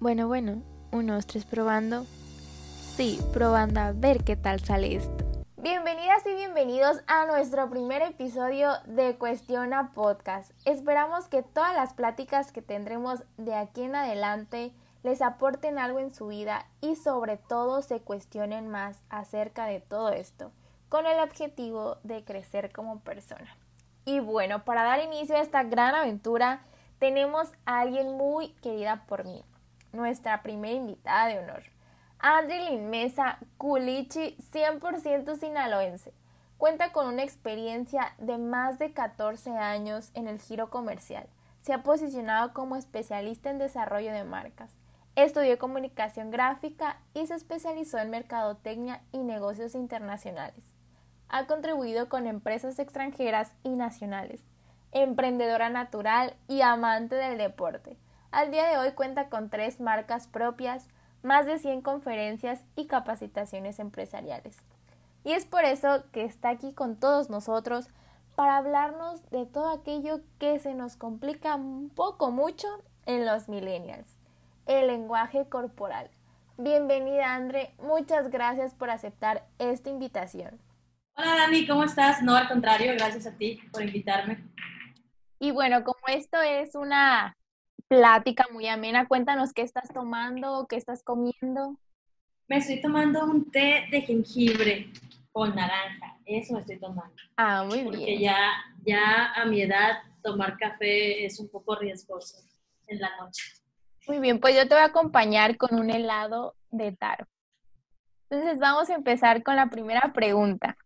Bueno, bueno, uno, dos, tres, probando. Sí, probando a ver qué tal sale esto. Bienvenidas y bienvenidos a nuestro primer episodio de Cuestiona Podcast. Esperamos que todas las pláticas que tendremos de aquí en adelante les aporten algo en su vida y sobre todo se cuestionen más acerca de todo esto, con el objetivo de crecer como persona. Y bueno, para dar inicio a esta gran aventura, tenemos a alguien muy querida por mí, nuestra primera invitada de honor. Andrelin Mesa Culichi, 100% sinaloense. Cuenta con una experiencia de más de 14 años en el giro comercial. Se ha posicionado como especialista en desarrollo de marcas. Estudió comunicación gráfica y se especializó en mercadotecnia y negocios internacionales. Ha contribuido con empresas extranjeras y nacionales. Emprendedora natural y amante del deporte al día de hoy cuenta con tres marcas propias, más de 100 conferencias y capacitaciones empresariales. Y es por eso que está aquí con todos nosotros para hablarnos de todo aquello que se nos complica un poco mucho en los millennials, el lenguaje corporal. Bienvenida Andre, muchas gracias por aceptar esta invitación. Hola Dani, ¿cómo estás? No, al contrario, gracias a ti por invitarme. Y bueno, como esto es una plática muy amena. Cuéntanos qué estás tomando, qué estás comiendo. Me estoy tomando un té de jengibre con naranja. Eso me estoy tomando. Ah, muy bien. Porque ya, ya a mi edad tomar café es un poco riesgoso en la noche. Muy bien, pues yo te voy a acompañar con un helado de taro. Entonces vamos a empezar con la primera pregunta.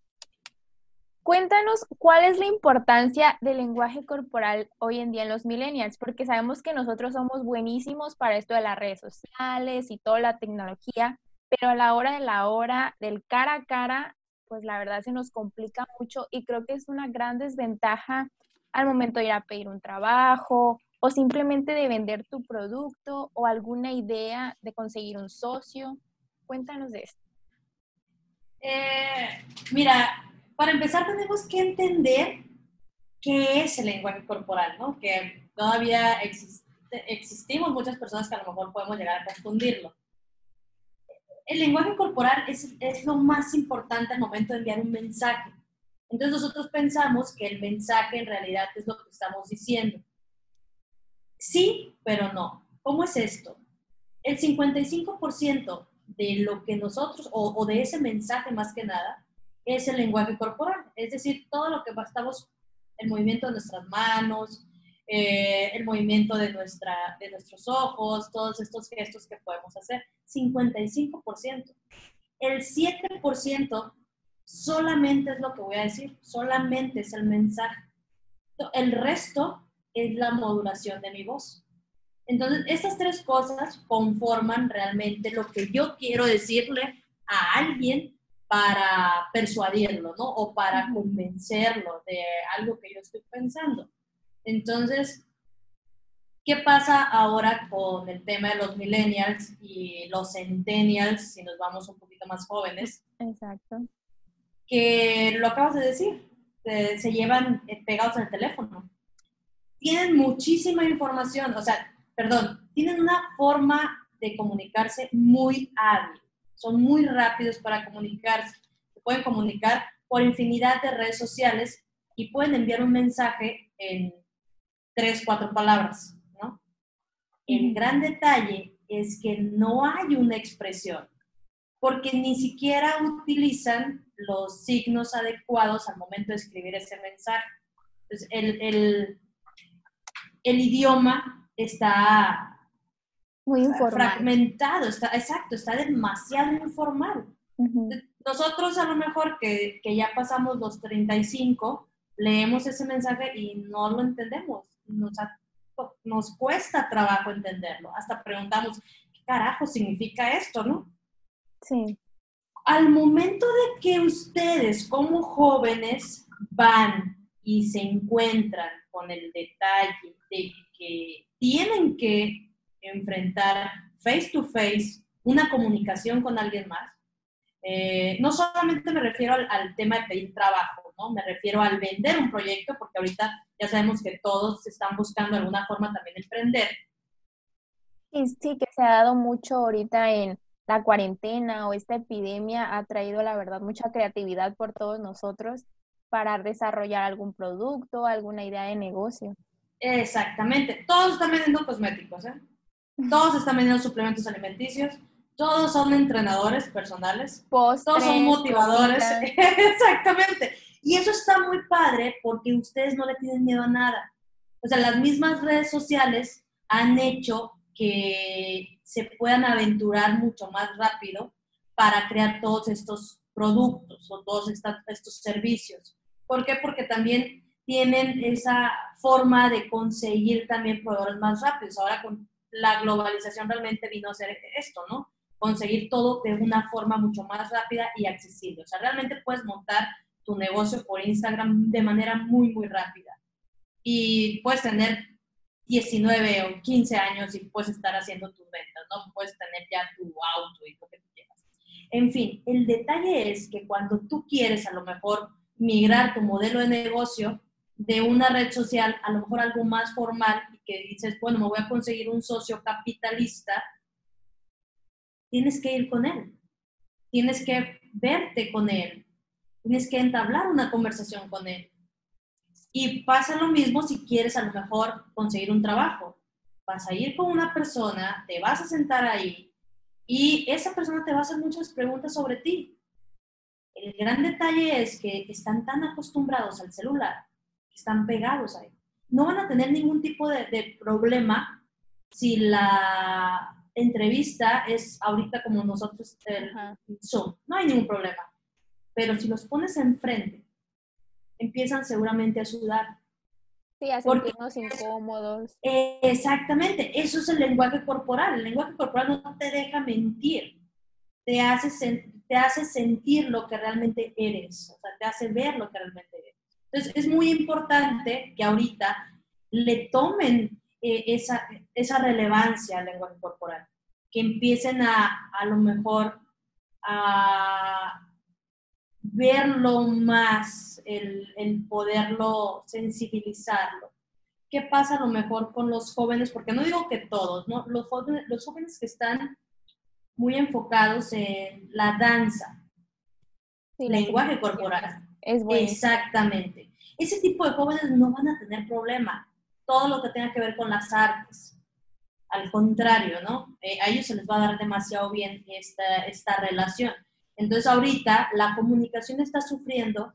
Cuéntanos cuál es la importancia del lenguaje corporal hoy en día en los millennials, porque sabemos que nosotros somos buenísimos para esto de las redes sociales y toda la tecnología, pero a la hora de la hora, del cara a cara, pues la verdad se nos complica mucho y creo que es una gran desventaja al momento de ir a pedir un trabajo o simplemente de vender tu producto o alguna idea de conseguir un socio. Cuéntanos de esto. Eh, mira, para empezar tenemos que entender qué es el lenguaje corporal, ¿no? Que todavía existimos muchas personas que a lo mejor podemos llegar a confundirlo. El lenguaje corporal es, es lo más importante al momento de enviar un mensaje. Entonces nosotros pensamos que el mensaje en realidad es lo que estamos diciendo. Sí, pero no. ¿Cómo es esto? El 55% de lo que nosotros, o de ese mensaje más que nada, es el lenguaje corporal, es decir, todo lo que estamos, el movimiento de nuestras manos, eh, el movimiento de, nuestra, de nuestros ojos, todos estos gestos que podemos hacer, 55%. El 7% solamente es lo que voy a decir, solamente es el mensaje. El resto es la modulación de mi voz. Entonces, estas tres cosas conforman realmente lo que yo quiero decirle a alguien para persuadirlo, ¿no? O para convencerlo de algo que yo estoy pensando. Entonces, ¿qué pasa ahora con el tema de los millennials y los centennials, si nos vamos un poquito más jóvenes? Exacto. Que lo acabas de decir, se llevan eh, pegados el teléfono. Tienen muchísima información, o sea, perdón, tienen una forma de comunicarse muy hábil son muy rápidos para comunicarse. Se pueden comunicar por infinidad de redes sociales y pueden enviar un mensaje en tres, cuatro palabras, ¿no? El gran detalle es que no hay una expresión, porque ni siquiera utilizan los signos adecuados al momento de escribir ese mensaje. Entonces, el, el, el idioma está muy informal. Fragmentado, está, exacto, está demasiado informal. Nosotros a lo mejor que, que, ya pasamos los 35, leemos ese mensaje y no lo entendemos. Nos, nos cuesta trabajo entenderlo. Hasta preguntamos, ¿qué carajo significa esto, no? Sí. Al momento de que ustedes como jóvenes van y se encuentran con el detalle de que tienen que enfrentar face to face una comunicación con alguien más. Eh, no solamente me refiero al, tema de pedir trabajo, ¿no? Me refiero al vender un proyecto, porque ahorita ya sabemos que todos están buscando de alguna forma también emprender. Sí, sí, que se ha dado mucho ahorita en la cuarentena o esta epidemia ha traído, la verdad, mucha creatividad por todos nosotros para desarrollar algún producto, alguna idea de negocio. Exactamente. Todos están vendiendo cosméticos, ¿eh? Todos están vendiendo suplementos alimenticios. Todos son entrenadores personales. todos son motivadores. Exactamente. Y eso está muy padre porque ustedes no le tienen miedo a nada. O sea, las mismas redes sociales han hecho que se puedan aventurar mucho más rápido para crear todos estos productos o todos estos servicios. ¿Por qué? Porque también tienen esa forma de conseguir también proveedores más rápidos. Ahora con la globalización realmente vino a ser esto, ¿no? Conseguir todo de una forma mucho más rápida y accesible. O sea, realmente puedes montar tu negocio por Instagram de manera muy, muy rápida. Y puedes tener 19 o 15 años y puedes estar haciendo tus ventas, ¿no? Puedes tener ya tu auto y lo que tú quieras. En fin, el detalle es que cuando tú quieres a lo mejor migrar tu modelo de negocio de una red social a lo mejor algo más formal y que dices, bueno, me voy a conseguir un socio capitalista, tienes que ir con él, tienes que verte con él, tienes que entablar una conversación con él. Y pasa lo mismo si quieres a lo mejor conseguir un trabajo. Vas a ir con una persona, te vas a sentar ahí y esa persona te va a hacer muchas preguntas sobre ti. El gran detalle es que están tan acostumbrados al celular, están pegados ahí. No van a tener ningún tipo de, problema si la entrevista es ahorita como nosotros el Zoom. No hay ningún problema. Pero si los pones enfrente, empiezan seguramente a sudar. Sí, a sentirnos incómodos. exactamente, eso es el lenguaje corporal. El lenguaje corporal no te deja mentir, te hace te hace sentir lo que realmente eres, o sea, te hace ver lo que realmente eres. Entonces, es muy importante que ahorita le tomen eh, esa, esa relevancia al lenguaje corporal, que empiecen a, a lo mejor a verlo más, el, el, poderlo sensibilizarlo. ¿Qué pasa a lo mejor con los jóvenes? Porque no digo que todos, ¿no? Los jóvenes, los jóvenes que están muy enfocados en la danza, lenguaje corporal. Es bueno. Exactamente. Ese tipo de jóvenes no van a tener problema. Todo lo que tenga que ver con las artes. Al contrario, ¿no? Eh, a ellos se les va a dar demasiado bien esta, esta relación. Entonces ahorita la comunicación está sufriendo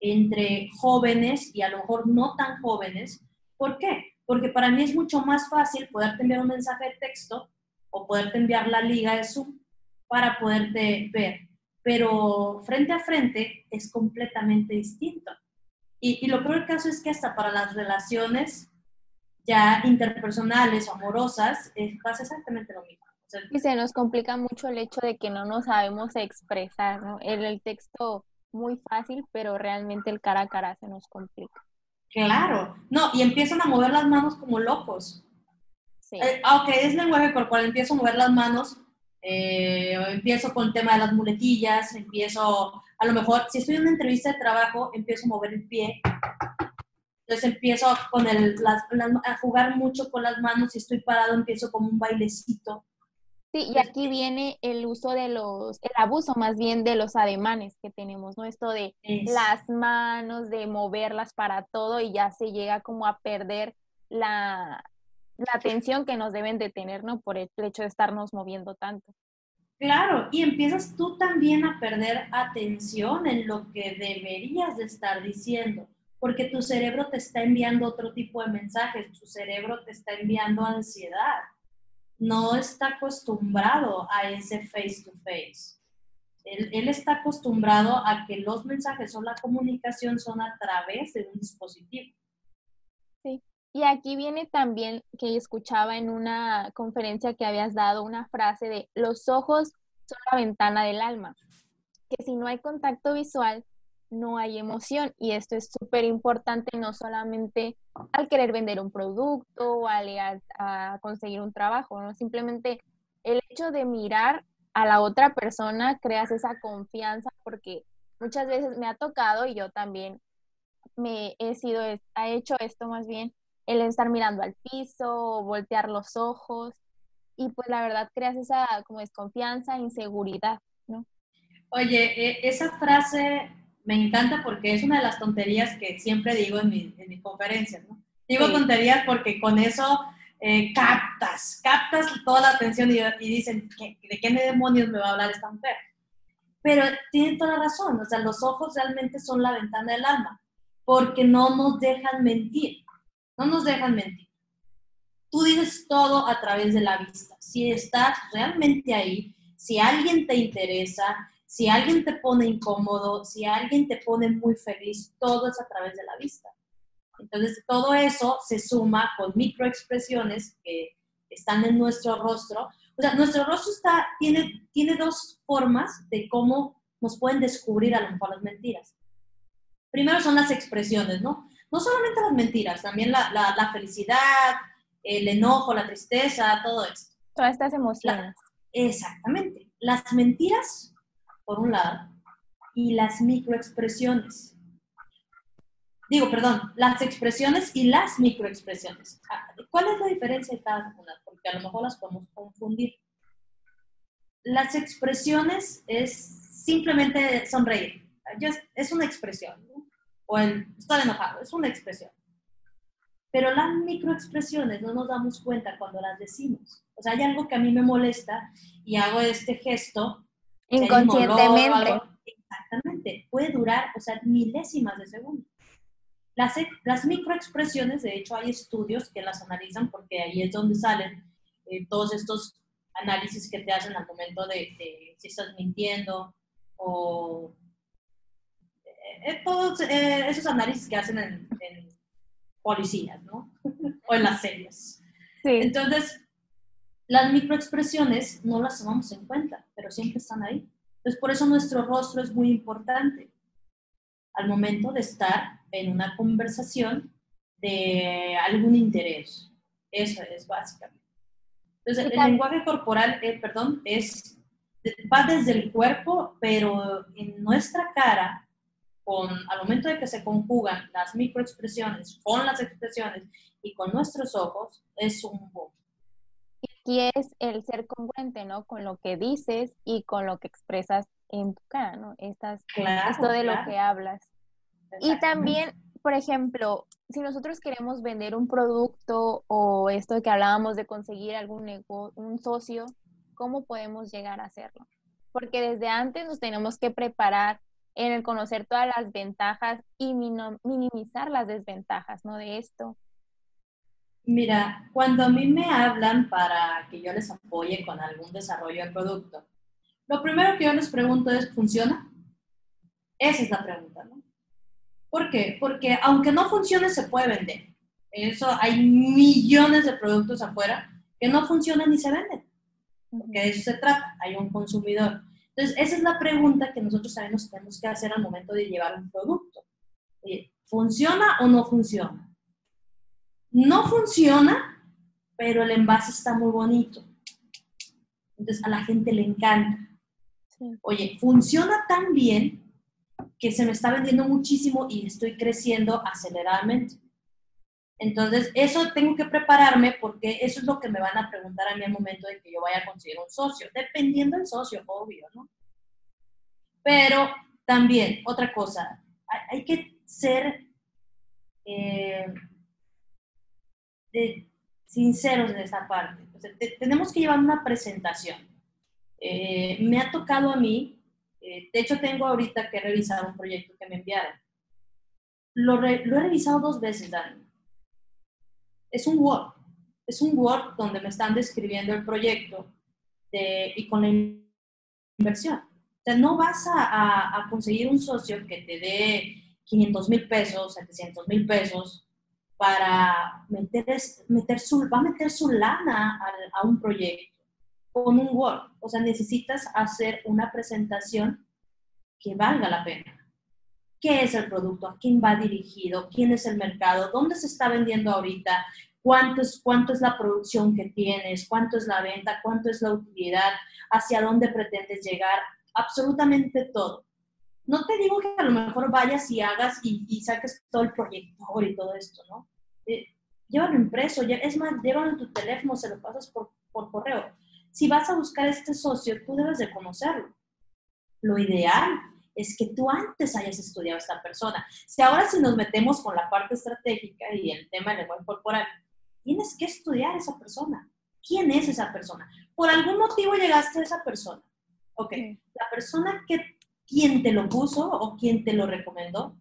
entre jóvenes y a lo mejor no tan jóvenes. ¿Por qué? Porque para mí es mucho más fácil poder enviar un mensaje de texto o poderte enviar la liga de Zoom para poderte ver. Pero frente a frente es completamente distinto. Y, y lo peor caso es que hasta para las relaciones ya interpersonales o amorosas pasa exactamente lo mismo. y se nos complica mucho el hecho de que no nos sabemos expresar, ¿no? El, el texto muy fácil, pero realmente el cara a cara se nos complica. Claro, no, y empiezan a mover las manos como locos. Sí. Eh, aunque es lenguaje corporal, empiezo a mover las manos, eh, empiezo con el tema de las muletillas, empiezo, a lo mejor, si estoy en una entrevista de trabajo, empiezo a mover el pie. Entonces empiezo con el, a jugar mucho con las manos, si estoy parado, empiezo como un bailecito. Sí, y aquí viene el uso de los, el abuso más bien de los ademanes que tenemos, ¿no? Esto de las manos, de moverlas para todo y ya se llega como a perder la, la atención que nos deben de tener, ¿no? Por el hecho de estarnos moviendo tanto. Claro, y empiezas tú también a perder atención en lo que deberías de estar diciendo, porque tu cerebro te está enviando otro tipo de mensajes, tu cerebro te está enviando ansiedad, no está acostumbrado a ese face to face. Él, él está acostumbrado a que los mensajes o la comunicación son a través de un dispositivo. Y aquí viene también que escuchaba en una conferencia que habías dado una frase de los ojos son la ventana del alma, que si no hay contacto visual, no hay emoción. Y esto es súper importante, no solamente al querer vender un producto o al, a, conseguir un trabajo, ¿no? Simplemente el hecho de mirar a la otra persona creas esa confianza porque muchas veces me ha tocado y yo también me he sido, he hecho esto más bien, el estar mirando al piso, voltear los ojos. y pues la verdad creas esa como desconfianza, inseguridad, ¿no? Oye, e, esa frase me encanta porque es una de las tonterías que siempre digo en, mi, en mis conferencias, ¿no? Digo tonterías porque con eso eh, captas, captas toda la atención y, dicen, ¿de qué demonios me va a hablar esta mujer? Pero tienen toda la razón, o sea, los ojos realmente son la ventana del alma, porque no nos dejan mentir, no nos dejan mentir. Tú dices todo a través de la vista. Si estás realmente ahí, si alguien te interesa, si alguien te pone incómodo, si alguien te pone muy feliz, todo es a través de la vista. Entonces, todo eso se suma con microexpresiones que están en nuestro rostro. O sea, nuestro rostro está, tiene, tiene dos formas de cómo nos pueden descubrir a lo mejor las mentiras. Primero son las expresiones, ¿no? No solamente las mentiras, también la, la, felicidad, el enojo, la tristeza, todo esto. Todas estas emociones. exactamente. Las mentiras, por un lado, y las microexpresiones. Digo, perdón, las expresiones y las microexpresiones. Ah, ¿Cuál es la diferencia de cada una? Porque a lo mejor las podemos confundir. Las expresiones es simplemente sonreír. Es una expresión. O el estar enojado, es una expresión. Pero las microexpresiones no nos damos cuenta cuando las decimos. O sea, hay algo que a mí me molesta y hago este gesto. Inconscientemente. exactamente. Puede durar, o sea, milésimas de segundo. Las, las microexpresiones, de hecho, hay estudios que las analizan porque ahí es donde salen eh, todos estos análisis que te hacen al momento de, si estás mintiendo o eh, eh, todos esos análisis que hacen en, policías, ¿no? o en las series. Entonces, las microexpresiones no las tomamos en cuenta, pero siempre están ahí. Entonces, por eso nuestro rostro es muy importante al momento de estar en una conversación de algún interés. Eso es básicamente. Entonces, el lenguaje corporal, eh, perdón, es, va desde el cuerpo, pero en nuestra cara, con, al momento de que se conjugan las microexpresiones con las expresiones y con nuestros ojos, es un boom. Y es el ser congruente, ¿no? Con lo que dices y con lo que expresas en tu cara, ¿no? Estas, esto de lo que hablas. Y también, por ejemplo, si nosotros queremos vender un producto o esto que hablábamos de conseguir algún un socio, ¿cómo podemos llegar a hacerlo? Porque desde antes nos tenemos que preparar en el conocer todas las ventajas y minimizar las desventajas, ¿no? De esto. Mira, cuando a mí me hablan para que yo les apoye con algún desarrollo de producto, lo primero que yo les pregunto es, ¿funciona? Esa es la pregunta, ¿no? ¿Por qué? Porque aunque no funcione, se puede vender. Eso hay millones de productos afuera que no funcionan ni se venden. Porque de eso se trata, hay un consumidor. Entonces, esa es la pregunta que nosotros sabemos que tenemos que hacer al momento de llevar un producto. ¿Funciona o no funciona? No funciona, pero el envase está muy bonito. Entonces, a la gente le encanta. Oye, funciona tan bien que se me está vendiendo muchísimo y estoy creciendo aceleradamente. Entonces, eso tengo que prepararme porque eso es lo que me van a preguntar a mí al momento de que yo vaya a conseguir un socio, dependiendo del socio, obvio, ¿no? Pero también, otra cosa, hay, que ser eh, sinceros en esa parte. tenemos que llevar una presentación. Eh, me ha tocado a mí eh, de hecho, tengo ahorita que revisar un proyecto que me enviaron. Lo, he revisado dos veces, Dani. Es un Word. Es un Word donde me están describiendo el proyecto y con la inversión. O sea, no vas a, conseguir un socio que te dé 500 mil pesos, 700 mil pesos para meter, meter su, va a meter su lana a un proyecto con un Word. O sea, necesitas hacer una presentación que valga la pena. ¿Qué es el producto? ¿A quién va dirigido? ¿Quién es el mercado? ¿Dónde se está vendiendo ahorita? ¿Cuánto es, cuánto es la producción que tienes? ¿Cuánto es la venta? ¿Cuánto es la utilidad? ¿Hacia dónde pretendes llegar? Absolutamente todo. No te digo que a lo mejor vayas y hagas y, saques todo el proyector y todo esto, ¿no? Eh, llévalo impreso, es más, llévalo en tu teléfono, se lo pasas por por correo. Si vas a buscar este socio, tú debes de conocerlo. Lo ideal es que tú antes hayas estudiado a esta persona. Si ahora si nos metemos con la parte estratégica y el tema del lenguaje corporal, tienes que estudiar a esa persona. ¿Quién es esa persona? Por algún motivo llegaste a esa persona. Ok, la persona que quien te lo puso o quien te lo recomendó,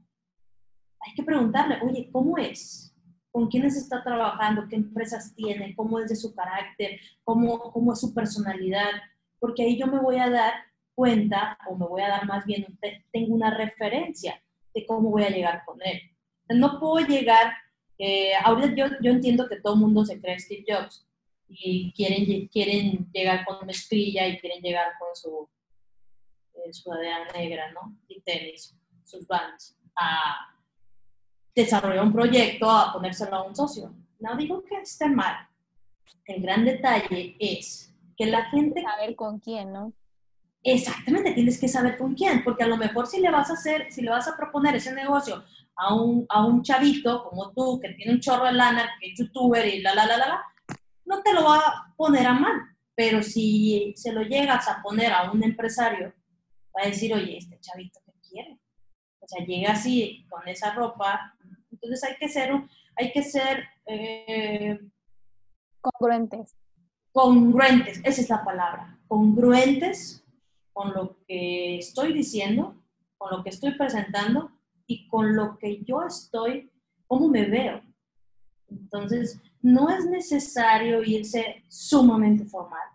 hay que preguntarle, oye, ¿cómo es? ¿Con quiénes está trabajando? ¿Qué empresas tiene? ¿Cómo es de su carácter? ¿Cómo, cómo es su personalidad? Porque ahí yo me voy a dar cuenta o me voy a dar más bien, tengo una referencia de cómo voy a llegar con él. No puedo llegar, eh, ahorita yo, yo entiendo que todo el mundo se cree Steve Jobs y quieren, quieren llegar con mezclilla y quieren llegar con su eh, sudadera negra, ¿no? Y tenis, sus bands, a desarrollar un proyecto, a ponérselo a un socio. No digo que esté mal. El gran detalle es que la gente... Saber con quién, ¿no? Exactamente, tienes que saber con quién, porque a lo mejor si le vas a hacer, si le vas a proponer ese negocio a un, a un chavito como tú, que tiene un chorro de lana, que es youtuber y la, la, la, la, la, no te lo va a poner a mal. Pero si se lo llegas a poner a un empresario va a decir, oye, este chavito que quiere. O sea, llega así con esa ropa. Entonces hay que ser, hay que ser eh, congruentes. Congruentes, esa es la palabra. Congruentes con lo que estoy diciendo, con lo que estoy presentando y con lo que yo estoy, cómo me veo. Entonces, no es necesario irse sumamente formal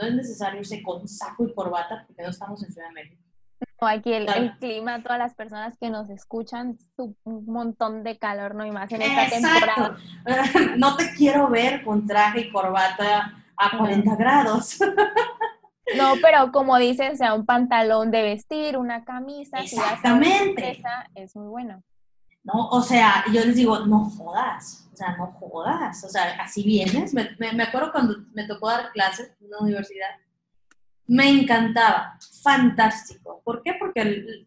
no es necesario irse con saco y corbata porque no estamos en Ciudad de México. No, aquí el, clima, todas las personas que nos escuchan, un montón de calor, ¿no? Y más en esta temporada. No te quiero ver con traje y corbata a 40 grados. No, pero como dices, o sea, un pantalón de vestir, una camisa, Exactamente. Si es muy bueno. No, o sea, yo les digo, no jodas o sea, no jodas, o sea, así vienes. Me, me, acuerdo cuando me tocó dar clases en una universidad, me encantaba, fantástico. ¿Por qué? Porque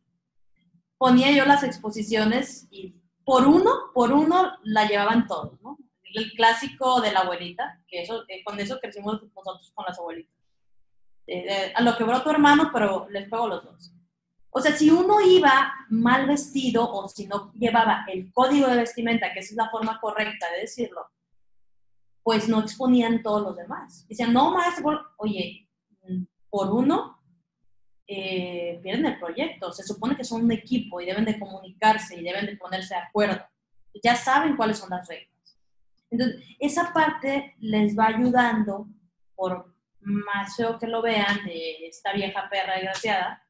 ponía yo las exposiciones y por uno, por uno la llevaban todos, ¿no? El clásico de la abuelita, que eso, con eso crecimos nosotros con las abuelitas. Eh, a lo que tu hermano, pero les pego los dos. O sea, si uno iba mal vestido o si no llevaba el código de vestimenta, que esa es la forma correcta de decirlo, pues no exponían todos los demás. Dicen, no, maestro, oye, por uno eh, pierden el proyecto. Se supone que son un equipo y deben de comunicarse y deben de ponerse de acuerdo. Ya saben cuáles son las reglas. Entonces, esa parte les va ayudando, por más feo que lo vean, de esta vieja perra desgraciada,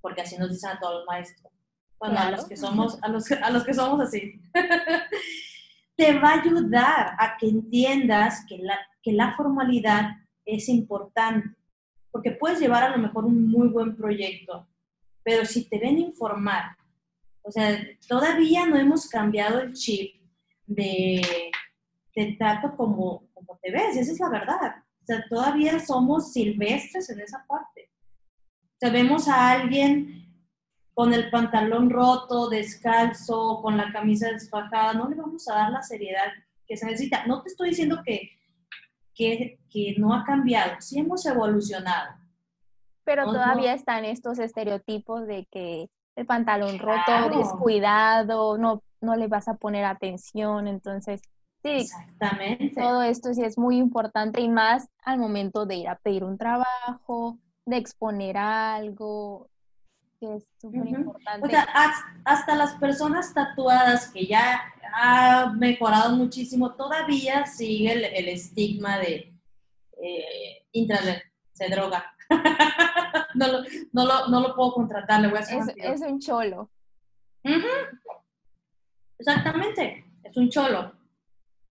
porque así nos dicen a todos los maestros. Bueno, a los que somos, a los, a los que somos así. Te va a ayudar a que entiendas que la, que la formalidad es importante, porque puedes llevar a lo mejor un muy buen proyecto, pero si te ven informar, o sea, todavía no hemos cambiado el chip de, de trato como, como te ves, esa es la verdad. O sea, todavía somos silvestres en esa parte sea, vemos a alguien con el pantalón roto, descalzo, con la camisa desfajada, no le vamos a dar la seriedad que se necesita. No te estoy diciendo que, que, no ha cambiado, sí hemos evolucionado. Pero todavía están estos estereotipos de que el pantalón roto, descuidado, no, no le vas a poner atención, entonces sí, Exactamente. todo esto sí es muy importante y más al momento de ir a pedir un trabajo, de exponer algo, que es súper importante. O sea, hasta las personas tatuadas que ya ha mejorado muchísimo, todavía sigue el, estigma de eh, se droga. no, lo, no, lo, no, lo, puedo contratar, le voy a hacer Es, es un cholo. Exactamente, es un cholo.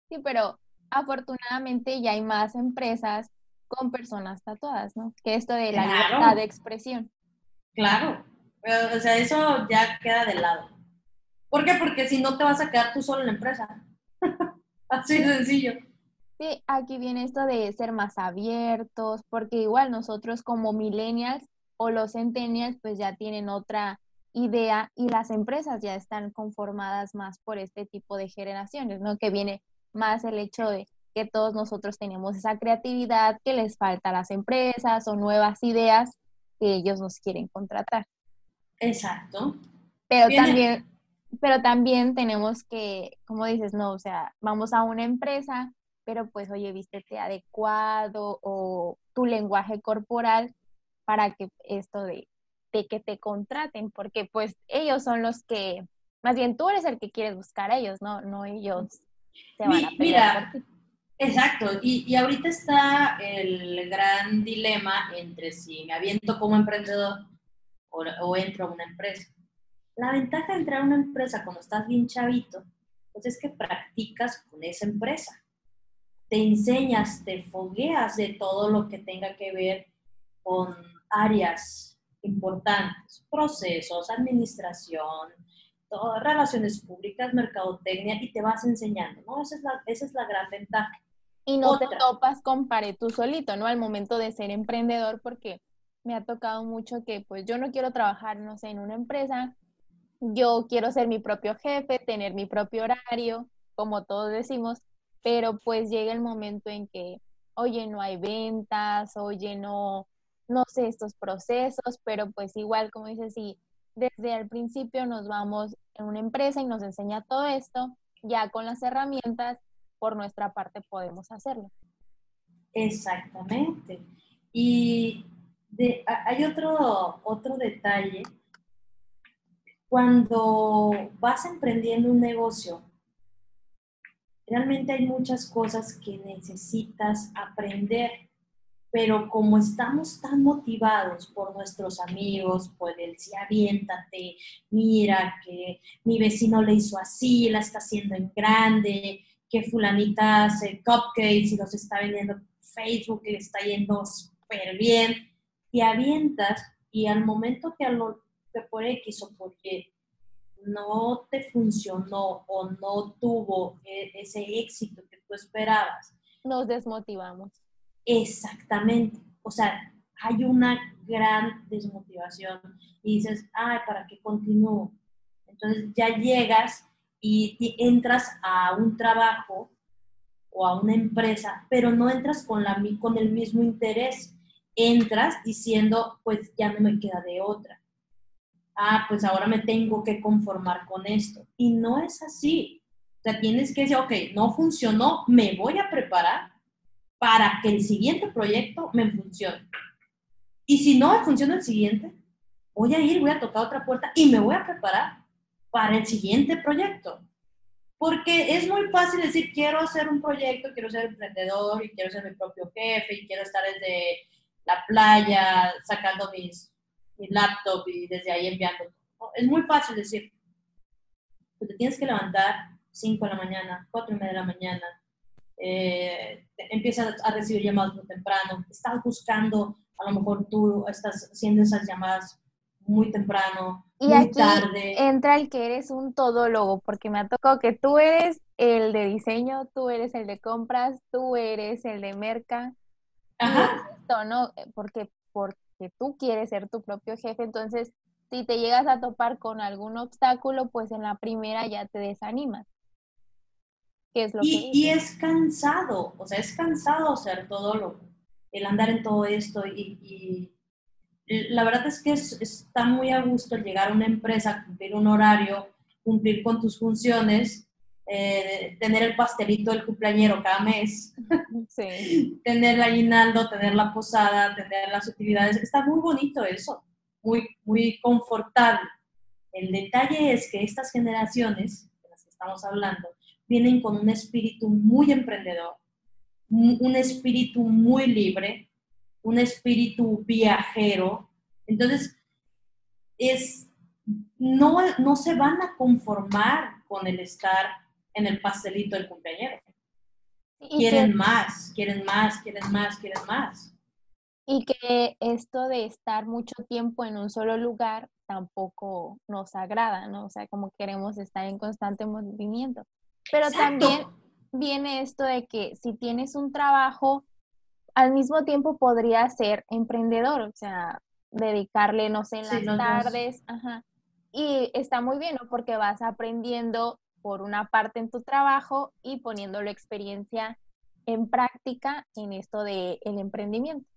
Sí, pero afortunadamente ya hay más empresas con personas tatuadas, ¿no? Que esto de la libertad de expresión. Claro, o sea, eso ya queda de lado. ¿Por qué? Porque si no te vas a quedar tú solo en la empresa. Así de sencillo. Sí, aquí viene esto de ser más abiertos, porque igual nosotros como millennials o los centennials pues ya tienen otra idea y las empresas ya están conformadas más por este tipo de generaciones, ¿no? Que viene más el hecho de que todos nosotros tenemos esa creatividad que les falta a las empresas o nuevas ideas que ellos nos quieren contratar. Exacto. Pero también, pero también tenemos que, como dices, no, o sea, vamos a una empresa, pero pues, oye, vístete adecuado o tu lenguaje corporal para que esto de, de que te contraten, porque pues ellos son los que, más bien tú eres el que quieres buscar a ellos, no, no ellos van a Mira, Exacto, y, y, ahorita está el gran dilema entre si me aviento como emprendedor o, o, entro a una empresa. La ventaja de entrar a una empresa cuando estás bien chavito, pues es que practicas con esa empresa. Te enseñas, te fogueas de todo lo que tenga que ver con áreas importantes, procesos, administración, todo, relaciones públicas, mercadotecnia, y te vas enseñando, ¿no? Esa es la, esa es la gran ventaja. Y no te topas con pared tú solito, ¿no? Al momento de ser emprendedor, porque me ha tocado mucho que, pues, yo no quiero trabajar, no sé, en una empresa, yo quiero ser mi propio jefe, tener mi propio horario, como todos decimos, pero pues llega el momento en que, oye, no hay ventas, oye, no, no sé estos procesos, pero pues igual, como dices, si desde el principio nos vamos en una empresa y nos enseña todo esto, ya con las herramientas, por nuestra parte podemos hacerlo. Exactamente. Y hay otro, otro detalle. Cuando vas emprendiendo un negocio, realmente hay muchas cosas que necesitas aprender pero como estamos tan motivados por nuestros amigos, por el sí, aviéntate, mira que mi vecino le hizo así, la está haciendo en grande, que fulanita hace cupcakes y los está vendiendo en Facebook y le está yendo súper bien, y avientas y al momento que, por X o porque no te funcionó o no tuvo e, ese éxito que tú esperabas, nos desmotivamos Exactamente. O sea, hay una gran desmotivación y dices, ay, ¿para qué continúo? Entonces ya llegas y, entras a un trabajo o a una empresa, pero no entras con, la, con el mismo interés. Entras diciendo, pues ya no me queda de otra. Ah, pues ahora me tengo que conformar con esto. Y no es así. O sea, tienes que decir, ok, no funcionó, me voy a preparar para que el siguiente proyecto me funcione. Y si no me funciona el siguiente, voy a ir, voy a tocar otra puerta y me voy a preparar para el siguiente proyecto. Porque es muy fácil decir, quiero hacer un proyecto, quiero ser emprendedor y quiero ser mi propio jefe y quiero estar desde la playa sacando mis, mi laptop y desde ahí enviando. Es muy fácil decir, pues te tienes que levantar 5 de la mañana, 4 y media de la mañana, eh, empiezas a recibir llamadas muy temprano, estás buscando, a lo mejor tú estás haciendo esas llamadas muy temprano, y muy aquí entra el que eres un todólogo, porque me ha tocado que tú eres el de diseño, tú eres el de compras, tú eres el de merca. Ajá. ¿no? Porque, porque tú quieres ser tu propio jefe, entonces si te llegas a topar con algún obstáculo, pues en la primera ya te desanimas y, es cansado, o sea, es cansado ser todólogo, el andar en todo esto y, la verdad es que está muy a gusto el llegar a una empresa, cumplir un horario, cumplir con tus funciones, eh, tener el pastelito del cumpleañero cada mes, tener el aguinaldo, tener la posada, tener las utilidades. Está muy bonito eso, muy, muy confortable. El detalle es que estas generaciones de las que estamos hablando vienen con un espíritu muy emprendedor, un espíritu muy libre, un espíritu viajero. Entonces, es, no, no se van a conformar con el estar en el pastelito del cumpleañero. Quieren más, quieren más, quieren más, quieren más. Y que esto de estar mucho tiempo en un solo lugar tampoco nos agrada, ¿no? O sea, como queremos estar en constante movimiento. Pero también viene esto de que si tienes un trabajo, al mismo tiempo podrías ser emprendedor, o sea, dedicarle, no sé, en las tardes, ajá. Y está muy bien, ¿no? Porque vas aprendiendo por una parte en tu trabajo y poniendo la experiencia en práctica en esto del el emprendimiento.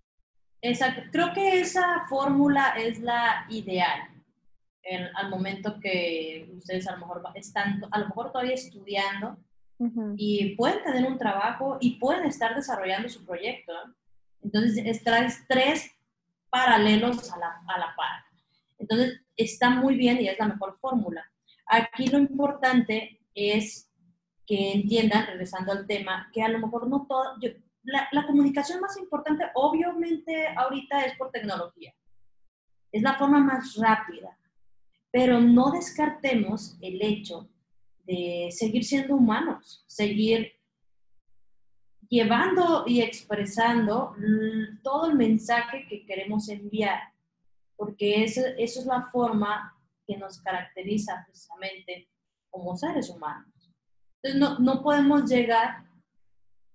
Exacto, creo que esa fórmula es la ideal al momento que ustedes a lo mejor están, a lo mejor todavía estudiando y pueden tener un trabajo y pueden estar desarrollando su proyecto. Entonces, es tres paralelos a la, a la par. Entonces, está muy bien y es la mejor fórmula. Aquí lo importante es que entiendan, regresando al tema, que a lo mejor no todo, la, la, comunicación más importante, obviamente, ahorita es por tecnología. Es la forma más rápida, pero no descartemos el hecho de seguir siendo humanos, seguir llevando y expresando todo el mensaje que queremos enviar, porque eso, eso es la forma que nos caracteriza precisamente como seres humanos. Entonces, no, no podemos llegar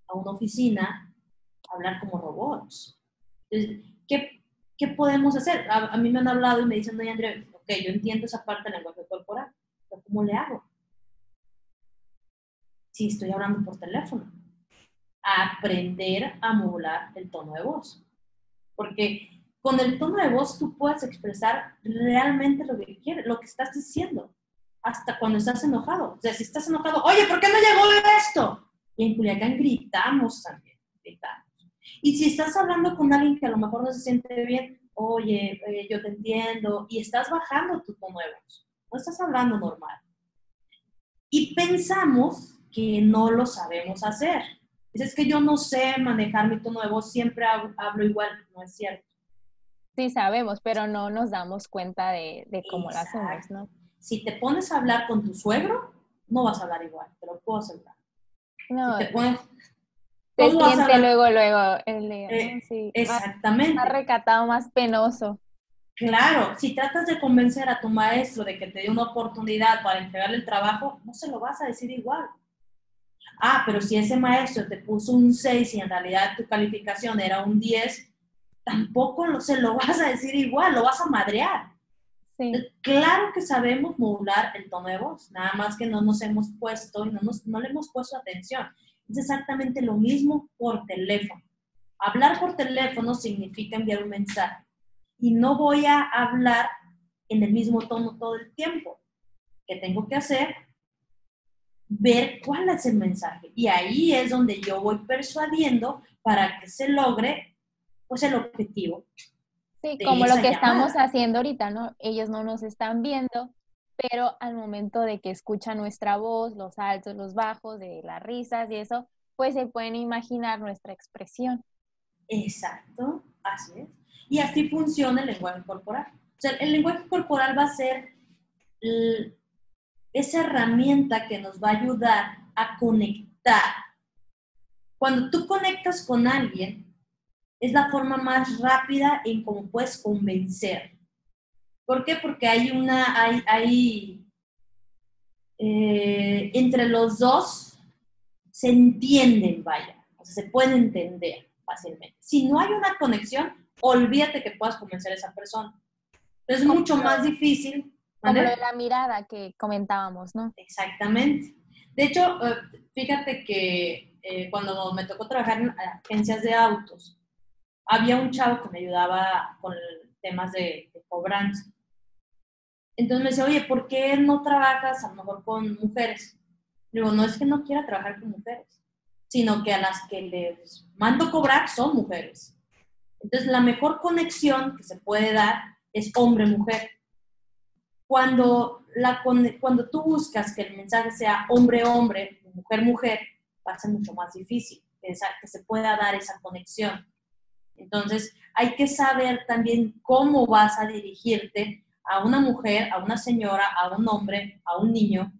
a una oficina a hablar como robots. Entonces, ¿qué, ¿qué, podemos hacer? A, mí me han hablado y me dicen, no, Andrea, ok, yo entiendo esa parte del lenguaje corporal, pero ¿cómo le hago? Si estoy hablando por teléfono aprender a modular el tono de voz. Porque con el tono de voz tú puedes expresar realmente lo que quieres, lo que estás diciendo, hasta cuando estás enojado. O sea, si estás enojado, oye, ¿por qué no llegó esto? Y en Culiacán gritamos también, gritamos. Y si estás hablando con alguien que a lo mejor no se siente bien, oye, eh, yo te entiendo, y estás bajando tu tono de voz, no estás hablando normal. Y pensamos que no lo sabemos hacer es que yo no sé manejar mi tono de voz, siempre hablo, igual, no es cierto. Sí, sabemos, pero no nos damos cuenta de, cómo lo hacemos, ¿no? Si te pones a hablar con tu suegro, no vas a hablar igual, te lo puedo asegurar. No, te pones... Te siente luego, luego el eh, sí. Exactamente. Más, recatado, más penoso. Claro, si tratas de convencer a tu maestro de que te dé una oportunidad para entregarle el trabajo, no se lo vas a decir igual. Ah, pero si ese maestro te puso un 6 y en realidad tu calificación era un 10, tampoco se lo vas a decir igual, lo vas a madrear. Claro que sabemos modular el tono de voz, nada más que no nos hemos puesto y no, no le hemos puesto atención. Es exactamente lo mismo por teléfono. Hablar por teléfono significa enviar un mensaje y no voy a hablar en el mismo tono todo el tiempo. ¿Qué tengo que hacer? ver cuál es el mensaje. Y ahí es donde yo voy persuadiendo para que se logre pues el objetivo. Sí, como lo que estamos haciendo ahorita, ¿no? Ellos no nos están viendo, pero al momento de que escuchan nuestra voz, los altos, los bajos, de las risas y eso, pues se pueden imaginar nuestra expresión. Exacto, así es. Y así funciona el lenguaje corporal. O sea, el lenguaje corporal va a ser esa herramienta que nos va a ayudar a conectar. Cuando tú conectas con alguien, es la forma más rápida en cómo puedes convencer. ¿Por qué? Porque hay una, hay, hay eh, entre los dos se entienden, vaya, o sea, se pueden entender fácilmente. Si no hay una conexión, olvídate que puedas convencer a esa persona. Es mucho más difícil como lo de la mirada que comentábamos, ¿no? Exactamente. De hecho, eh, fíjate que eh, cuando me tocó trabajar en agencias de autos, había un chavo que me ayudaba con temas de, cobranza. Entonces me decía, oye, ¿por qué no trabajas a lo mejor con mujeres? Digo, no es que no quiera trabajar con mujeres, sino que a las que les mando cobrar son mujeres. Entonces, la mejor conexión que se puede dar es hombre-mujer. Cuando, la, cuando tú buscas que el mensaje sea hombre-hombre, mujer-mujer, va a ser mucho más difícil que se pueda dar esa conexión. Entonces, hay que saber también cómo vas a dirigirte a una mujer, a una señora, a un hombre, a un niño,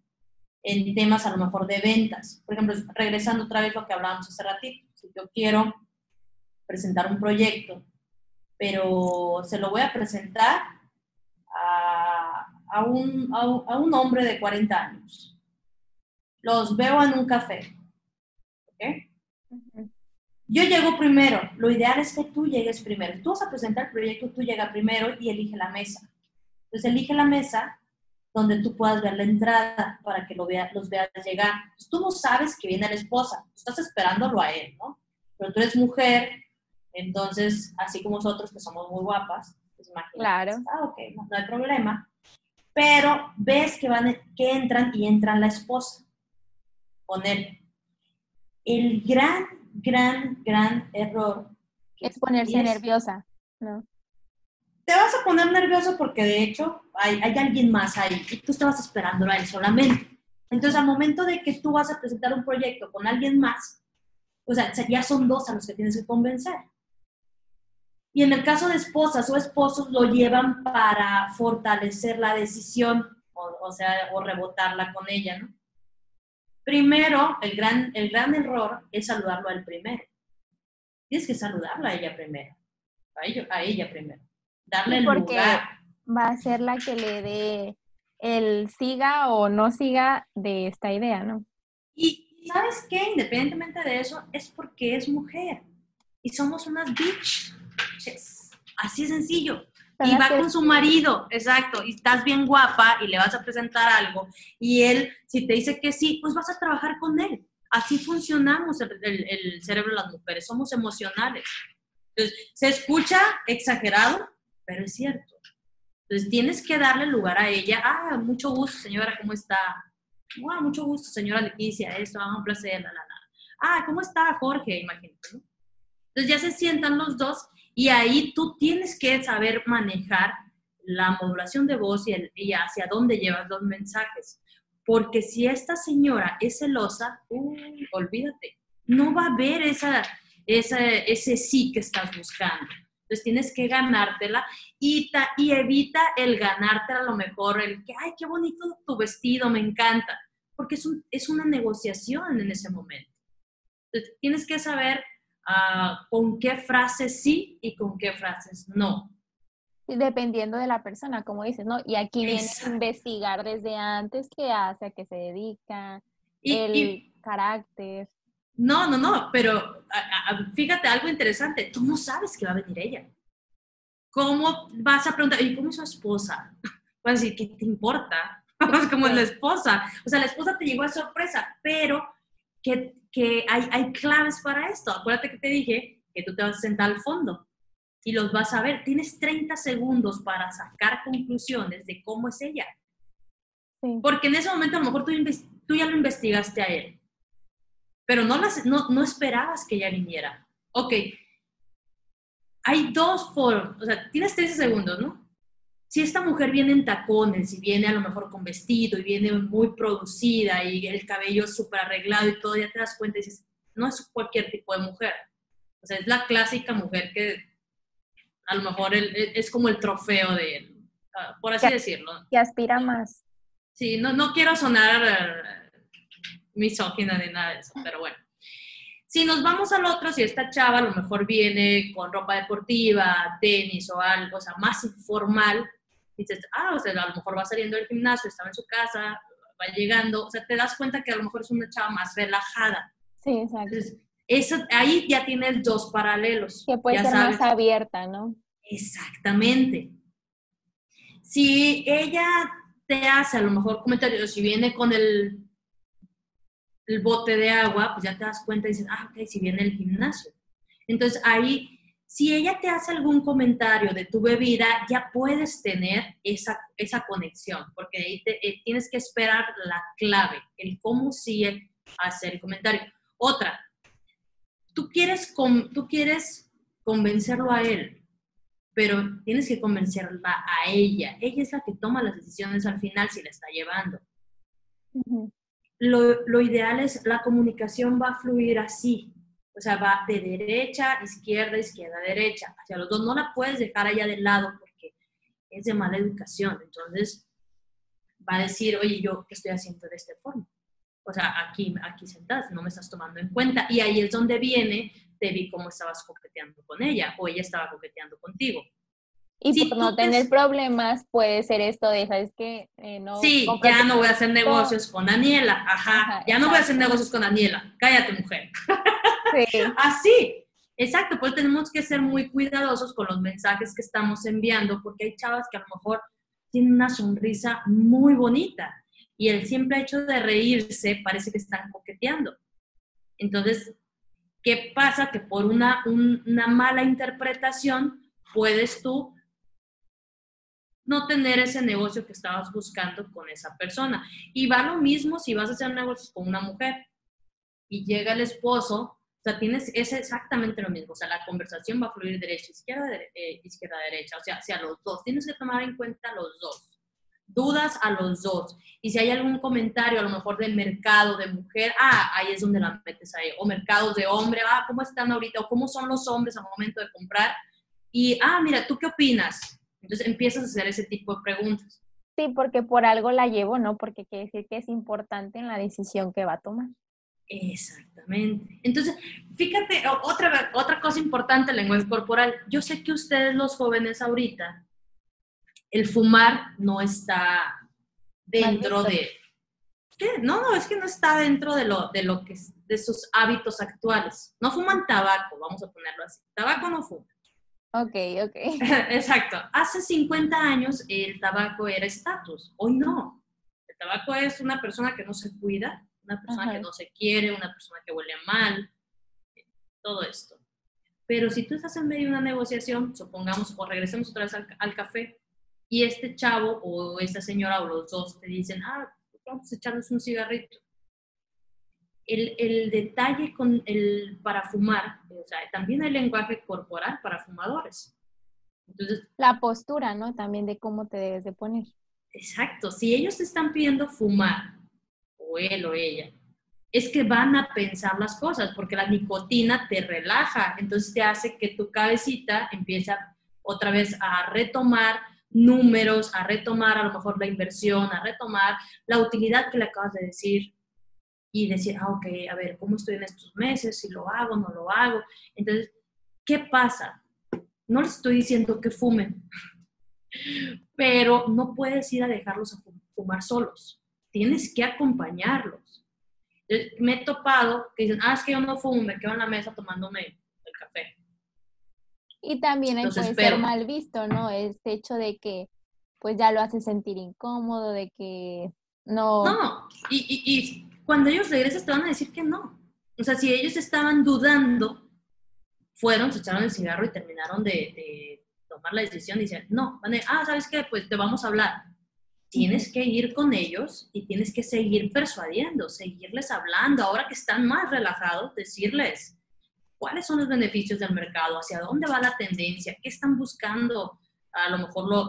en temas a lo mejor de ventas. Por ejemplo, regresando otra vez a lo que hablábamos hace ratito, si yo quiero presentar un proyecto, pero se lo voy a presentar a un, a un, hombre de 40 años. Los veo en un café. Yo llego primero. Lo ideal es que tú llegues primero. Tú vas a presentar el proyecto, tú llega primero y elige la mesa. Entonces elige la mesa donde tú puedas ver la entrada para que lo vea, los veas llegar. Pues tú no sabes que viene la esposa, estás esperándolo a él, ¿no? Pero tú eres mujer, entonces, así como nosotros que somos muy guapas, pues imagínate. Claro. Ah, ok, no, no hay problema. Pero ves que, van, que entran y entran la esposa con él. El gran, gran, gran error que Es ponerse es- nerviosa, ¿no? Te vas a poner nervioso porque de hecho hay, alguien más ahí y tú estabas esperándolo a él solamente. Entonces, al momento de que tú vas a presentar un proyecto con alguien más, o sea, ya son dos a los que tienes que convencer. Y en el caso de esposas o esposos, lo llevan para fortalecer la decisión, o, sea, o rebotarla con ella, ¿no? Primero, el gran, el gran error es saludarlo a él primero. Tienes que saludarla a ella primero, a, ello- a ella primero. Darle Sí, el porque lugar. va a ser la que le dé el siga o no siga de esta idea, ¿no? Y ¿sabes qué? Independientemente de eso, es porque es mujer. Y somos unas bitches. Así de sencillo. Y va con su marido, exacto, y estás bien guapa y le vas a presentar algo. Y él, si te dice que sí, pues vas a trabajar con él. Así funcionamos el, el- el cerebro de las mujeres, somos emocionales. Entonces, se escucha exagerado, pero es cierto. Entonces, tienes que darle lugar a ella. Ah, mucho gusto, señora, ¿cómo está? Wow, mucho gusto, señora Leticia, esto, ah, un placer, la, la. Ah, ¿cómo está Jorge? Imagínate, ¿no? Entonces ya se sientan los dos y ahí tú tienes que saber manejar la modulación de voz y, hacia dónde llevas los mensajes. Porque si esta señora es celosa, olvídate, no va a haber esa, ese sí que estás buscando. Entonces tienes que ganártela y, ta- y evita el ganártela a lo mejor, el que, ay, qué bonito tu vestido, me encanta, porque es, un- es una negociación en ese momento. Entonces tienes que saber ah, con qué frases sí y con qué frases no. Dependiendo de la persona, como dices, ¿no? Y aquí viene Exacto. a investigar desde antes qué hace, a qué se dedica, Y, el y- carácter. No, no, no, pero a- a- fíjate algo interesante, tú no sabes que va a venir ella. ¿Cómo vas a preguntar, ¿y cómo es su esposa? Vas a decir, ¿qué te importa? Es como la esposa. O sea, la esposa te llegó a sorpresa, pero que, que hay, hay claves para esto. Acuérdate que te dije que tú te vas a sentar al fondo y los vas a ver. Tienes 30 segundos para sacar conclusiones de cómo es ella. Sí. Porque en ese momento a lo mejor tú, tú ya lo investigaste a él, pero no, las, no, no esperabas que ella viniera. Ok, hay dos formas, o sea, tienes 13 segundos, ¿no? Si esta mujer viene en tacones y viene a lo mejor con vestido y viene muy producida y el cabello súper arreglado y todo, ya te das cuenta y dices, no es cualquier tipo de mujer. O sea, es la clásica mujer que a lo mejor el- es como el trofeo de él, ah, por así Ya. decirlo. Que aspira más. Sí, no, no quiero sonar misógina ni nada de eso, pero bueno. Si nos vamos al otro, si esta chava a lo mejor viene con ropa deportiva, tenis o algo, o sea, más informal, dices, ah, o sea, a lo mejor va saliendo del gimnasio, estaba en su casa, va llegando, o sea, te das cuenta que a lo mejor es una chava más relajada. Sí, exacto. Entonces, eso, ahí ya tienes dos paralelos. Que puede ya ser sabes. más abierta, ¿no? Exactamente. Si ella te hace a lo mejor comentarios, si viene con el, el bote de agua, pues ya te das cuenta y dices, ah, ok, si viene el gimnasio. Entonces ahí, si ella te hace algún comentario de tu bebida, ya puedes tener esa, esa conexión, porque ahí te- eh, tienes que esperar la clave, el cómo sigue hacer el comentario. Otra, tú quieres, con- tú quieres convencerlo a él, pero tienes que convencerla a ella. Ella es la que toma las decisiones al final si la está llevando. Lo, lo ideal es la comunicación va a fluir así. O sea, va de derecha, izquierda, izquierda, derecha. Hacia los dos no la puedes dejar allá de lado porque es de mala educación. Entonces, va a decir, oye, ¿yo qué estoy haciendo de esta forma? O sea, aquí, aquí sentada, no me estás tomando en cuenta. Y ahí es donde viene, te vi cómo estabas coqueteando con ella o ella estaba coqueteando contigo. Y Si por no te- tener problemas puede ser esto de, ¿sabes qué? Eh, no sí, ya no voy a hacer producto". negocios con Daniela. Ajá, Ajá, ya no voy a hacer negocios con Daniela. Cállate, mujer. Sí, Así, exacto, pues tenemos que ser muy cuidadosos con los mensajes que estamos enviando, porque hay chavas que a lo mejor tienen una sonrisa muy bonita y el simple hecho de reírse parece que están coqueteando. Entonces, ¿qué pasa? Que por una, una mala interpretación puedes tú no tener ese negocio que estabas buscando con esa persona. Y va lo mismo si vas a hacer negocios con una mujer y llega el esposo, o sea, tienes, es exactamente lo mismo, o sea, la conversación va a fluir derecha, izquierda, eh, izquierda, derecha, o sea, hacia los dos, tienes que tomar en cuenta los dos dudas a los dos. Y si hay algún comentario, a lo mejor del mercado de mujer, ah, ahí es donde la metes ahí. O mercados de hombre, ah, ¿cómo están ahorita? O cómo son los hombres al momento de comprar. Y, ah, mira, ¿tú qué opinas? Entonces empiezas a hacer ese tipo de preguntas. Sí, porque por algo la llevo, ¿no? Porque quiere decir que es importante en la decisión que va a tomar. Exactamente. Entonces, fíjate, otra, otra cosa importante, el lenguaje corporal. Yo sé que ustedes los jóvenes ahorita, el fumar no está dentro de... No, no, es que no está dentro de lo, de lo que de sus hábitos actuales. No fuman tabaco, vamos a ponerlo así. Tabaco no fuma. Ok, ok. Exacto. Hace 50 años el tabaco era estatus, hoy no. El tabaco es una persona que no se cuida, una persona que no se quiere, una persona que huele mal, todo esto. Pero si tú estás en medio de una negociación, supongamos, o regresemos otra vez al, café, y este chavo o esta señora o los dos te dicen, ah, vamos a echarnos un cigarrito el, detalle con el para fumar, o sea, también hay lenguaje corporal para fumadores. Entonces, la postura, ¿no? También de cómo te debes de poner. Exacto. Si ellos te están pidiendo fumar, o él o ella, es que van a pensar las cosas, porque la nicotina te relaja, entonces te hace que tu cabecita empiece otra vez a retomar números, a retomar a lo mejor la inversión, a retomar la utilidad que le acabas de decir, y decir, ah, ok, a ver, ¿cómo estoy en estos meses? Si lo hago, no lo hago. Entonces, ¿qué pasa? No les estoy diciendo que fumen, pero no puedes ir a dejarlos a fumar solos. Tienes que acompañarlos. Me he topado que dicen, ah, es que yo no fumo, me quedo en la mesa tomándome el café. Y también ahí puede ser mal visto, ¿no? Este hecho de que pues ya lo hace sentir incómodo, de que no... No, y, y cuando ellos regresan te van a decir que no. O sea, si ellos estaban dudando, fueron, se echaron el cigarro y terminaron de, tomar la decisión, dicen, no, van a, ah, ¿sabes qué? Pues te vamos a hablar. Tienes que ir con ellos y tienes que seguir persuadiendo, seguirles hablando. Ahora que están más relajados, decirles cuáles son los beneficios del mercado, hacia dónde va la tendencia, qué están buscando a lo mejor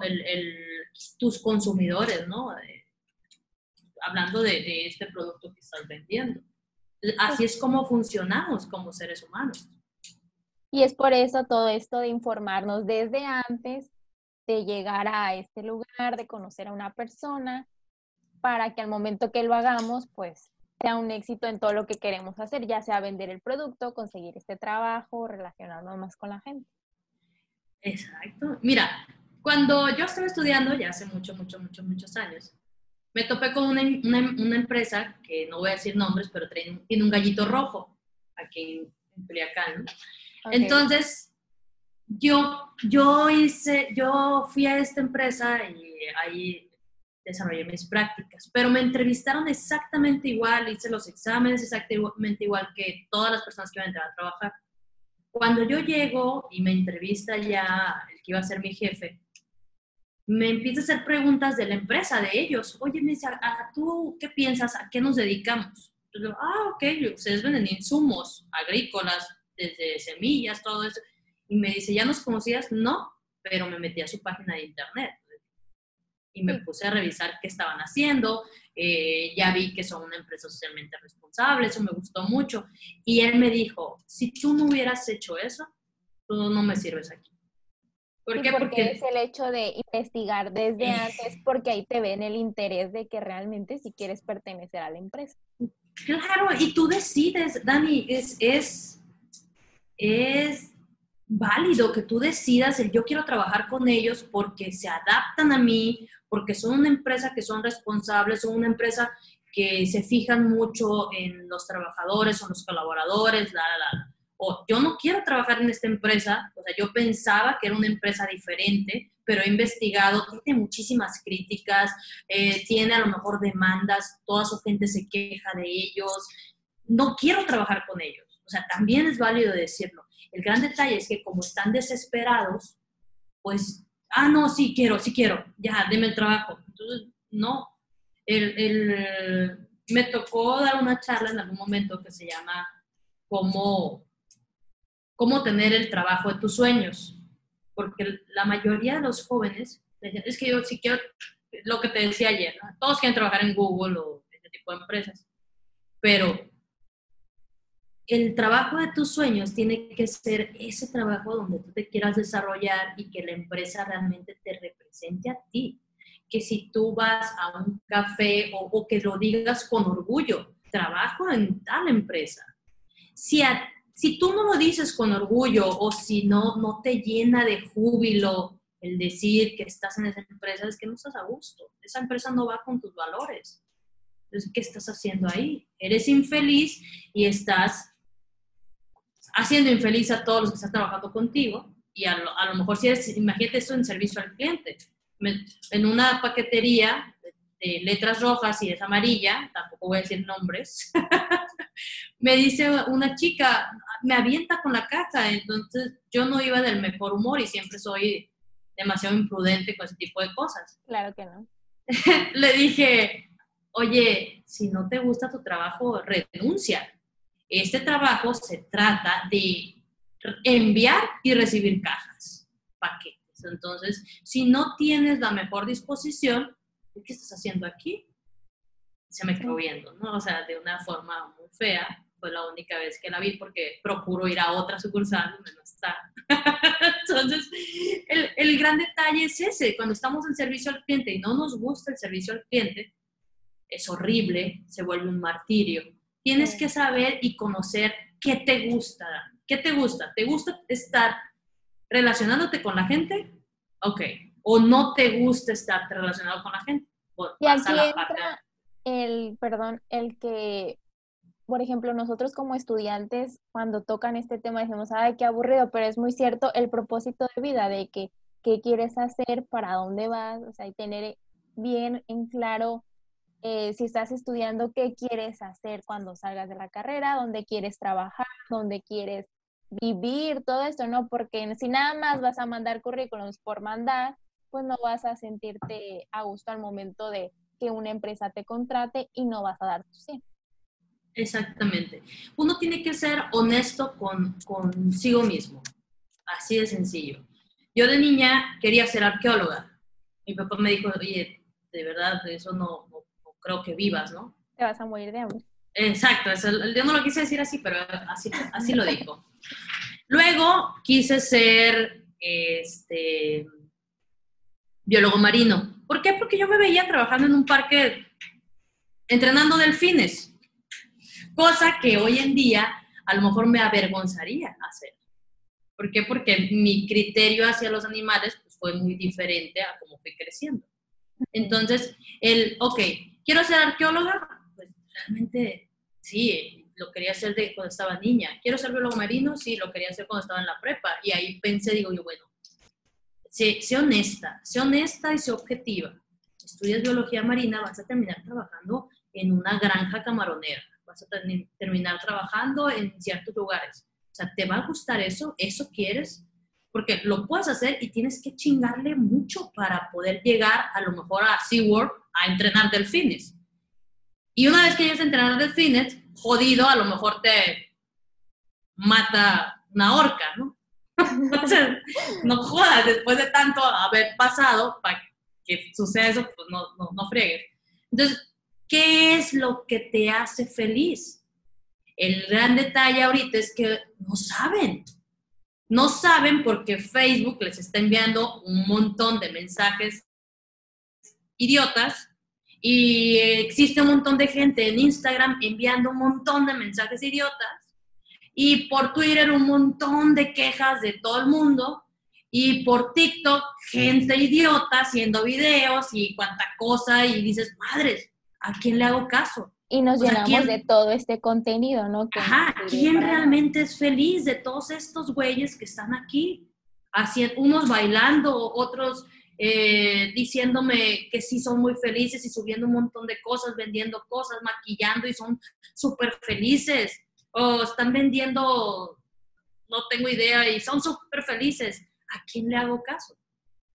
tus consumidores, ¿no? Hablando de, este producto que estás vendiendo. Así es como funcionamos como seres humanos. Y es por eso todo esto de informarnos desde antes, de llegar a este lugar, de conocer a una persona, para que al momento que lo hagamos, pues sea un éxito en todo lo que queremos hacer, ya sea vender el producto, conseguir este trabajo, relacionarnos más con la gente. Exacto. Mira, cuando yo estaba estudiando, ya hace mucho, mucho, muchos, muchos años, me topé con una, una, empresa, que no voy a decir nombres, pero tiene, un gallito rojo aquí en, en Entonces, yo, yo hice, yo fui a esta empresa y ahí desarrollé mis prácticas, pero me entrevistaron exactamente igual, hice los exámenes exactamente igual que todas las personas que iban a entrar a trabajar. Cuando yo llego y me entrevista ya el que iba a ser mi jefe, me empieza a hacer preguntas de la empresa, de ellos. Oye, me dice, ¿tú qué piensas? ¿A qué nos dedicamos? Yo ah, ok, ustedes venden insumos agrícolas, desde semillas, todo eso. Y me dice, ¿ya nos conocías? No, pero me metí a su página de internet. Y me puse a revisar qué estaban haciendo. Eh, ya vi que son una empresa socialmente responsable, eso me gustó mucho. Y él me dijo, si tú no hubieras hecho eso, tú no me sirves aquí. ¿Por qué? Porque, es el hecho de investigar desde antes, porque ahí te ven el interés de que realmente si quieres pertenecer a la empresa. Claro, y tú decides, Dani, es, es, es válido que tú decidas el yo quiero trabajar con ellos porque se adaptan a mí, porque son una empresa que son responsables, son una empresa que se fijan mucho en los trabajadores o los colaboradores, la, la, la o yo no quiero trabajar en esta empresa, o sea, yo pensaba que era una empresa diferente, pero he investigado, tiene muchísimas críticas, eh, tiene a lo mejor demandas, toda su gente se queja de ellos. No quiero trabajar con ellos. O sea, también es válido decirlo. El gran detalle es que como están desesperados, pues, ah, no, sí quiero, sí quiero, ya, deme el trabajo. Entonces, no. El, me tocó dar una charla en algún momento que se llama cómo, cómo tener el trabajo de tus sueños porque la mayoría de los jóvenes es que yo sí quiero, lo que te decía ayer, todos quieren trabajar en Google o este tipo de empresas, pero el trabajo de tus sueños tiene que ser ese trabajo donde tú te quieras desarrollar y que la empresa realmente te represente a ti. Que si tú vas a un café o, o que lo digas con orgullo, trabajo en tal empresa. Si a si tú no lo dices con orgullo o si no, no te llena de júbilo el decir que estás en esa empresa, es que no estás a gusto. Esa empresa no va con tus valores. Entonces, ¿qué estás haciendo ahí? Eres infeliz y estás haciendo infeliz a todos los que están trabajando contigo. Y a lo, a lo mejor si eres, imagínate esto en servicio al cliente. En una paquetería de letras rojas y es amarilla, tampoco voy a decir nombres, me dice una chica, me avienta con la caja, entonces yo no iba del mejor humor y siempre soy demasiado imprudente con ese tipo de cosas. Claro que no. Le dije, oye, si no te gusta tu trabajo, renuncia. Este trabajo se trata de enviar y recibir cajas, paquetes. Entonces, si no tienes la mejor disposición, ¿qué estás haciendo aquí? Se me quedó viendo, ¿no? O sea, de una forma muy fea. Fue la única vez que la vi porque procuro ir a otra sucursal donde no está. Entonces, el, el gran detalle es ese. Cuando estamos en servicio al cliente y no nos gusta el servicio al cliente, es horrible, se vuelve un martirio. Tienes que saber y conocer qué te gusta. ¿Qué te gusta? ¿Te gusta estar relacionándote con la gente? Ok, o no te gusta estar relacionado con la gente. y aquí entra el, perdón, el que, por ejemplo, nosotros como estudiantes, cuando tocan este tema, decimos, ay, qué aburrido, pero es muy cierto el propósito de vida de que qué quieres hacer, para dónde vas, o sea, y tener bien en claro eh, si estás estudiando, qué quieres hacer cuando salgas de la carrera, dónde quieres trabajar, dónde quieres vivir, todo esto, ¿no? Porque si nada más vas a mandar currículums por mandar, pues no vas a sentirte a gusto al momento de que una empresa te contrate y no vas a dar tu sí. Exactamente. Uno tiene que ser honesto con consigo mismo. Así de sencillo. Yo de niña quería ser arqueóloga. Mi papá me dijo, oye, de verdad, eso no, no, creo que vivas, ¿no? Te vas a morir de hambre. Exacto, yo no lo quise decir así, pero así, así lo dijo. Luego quise ser este, biólogo marino. ¿Por qué? Porque yo me veía trabajando en un parque entrenando delfines, cosa que hoy en día a lo mejor me avergonzaría hacer. ¿Por qué? Porque mi criterio hacia los animales pues, fue muy diferente a cómo fui creciendo. Entonces, el, ok, quiero ser arqueóloga, pues realmente sí, lo quería hacer de cuando estaba niña. Quiero ser biólogo marino, sí, lo quería hacer cuando estaba en la prepa. Y ahí pensé, digo yo, bueno, sé, honesta, sé honesta y sé objetiva. Estudias biología marina, vas a terminar trabajando en una granja camaronera, vas a terminar trabajando en ciertos lugares. O sea, ¿te va a gustar eso? ¿Eso quieres? Porque lo puedes hacer y tienes que chingarle mucho para poder llegar a lo mejor a SeaWorld a entrenar delfines. Y una vez que llegues a entrenar delfines, jodido, a lo mejor te mata una orca, ¿no? no jodas, después de tanto haber pasado, para que suceda eso, pues no, no, no friegues. Entonces, ¿qué es lo que te hace feliz? El gran detalle ahorita es que no saben. No saben porque Facebook les está enviando un montón de mensajes idiotas y existe un montón de gente en Instagram enviando un montón de mensajes idiotas y por Twitter un montón de quejas de todo el mundo y por TikTok gente idiota haciendo videos y cuanta cosa y dices, madres, ¿a quién le hago caso? Y nos llenamos de todo este contenido, ¿no? ajá, ¿quién realmente es feliz de todos estos güeyes que están aquí? Haciendo, unos bailando, otros eh, diciéndome que sí son muy felices y subiendo un montón de cosas, vendiendo cosas, maquillando y son súper felices. O están vendiendo, no tengo idea, y son súper felices. ¿A quién le hago caso?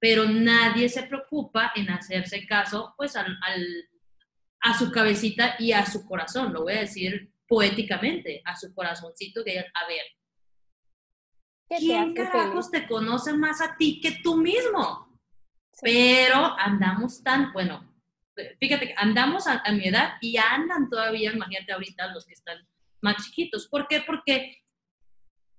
Pero nadie se preocupa en hacerse caso, pues, al, a su cabecita y a su corazón. Lo voy a decir poéticamente, a su corazoncito, que a ver, ¿quién carajos te conoce más a ti que tú mismo? Pero andamos tan, bueno, fíjate, andamos a, mi edad y andan todavía, imagínate ahorita los que están más chiquitos. ¿Por qué? Porque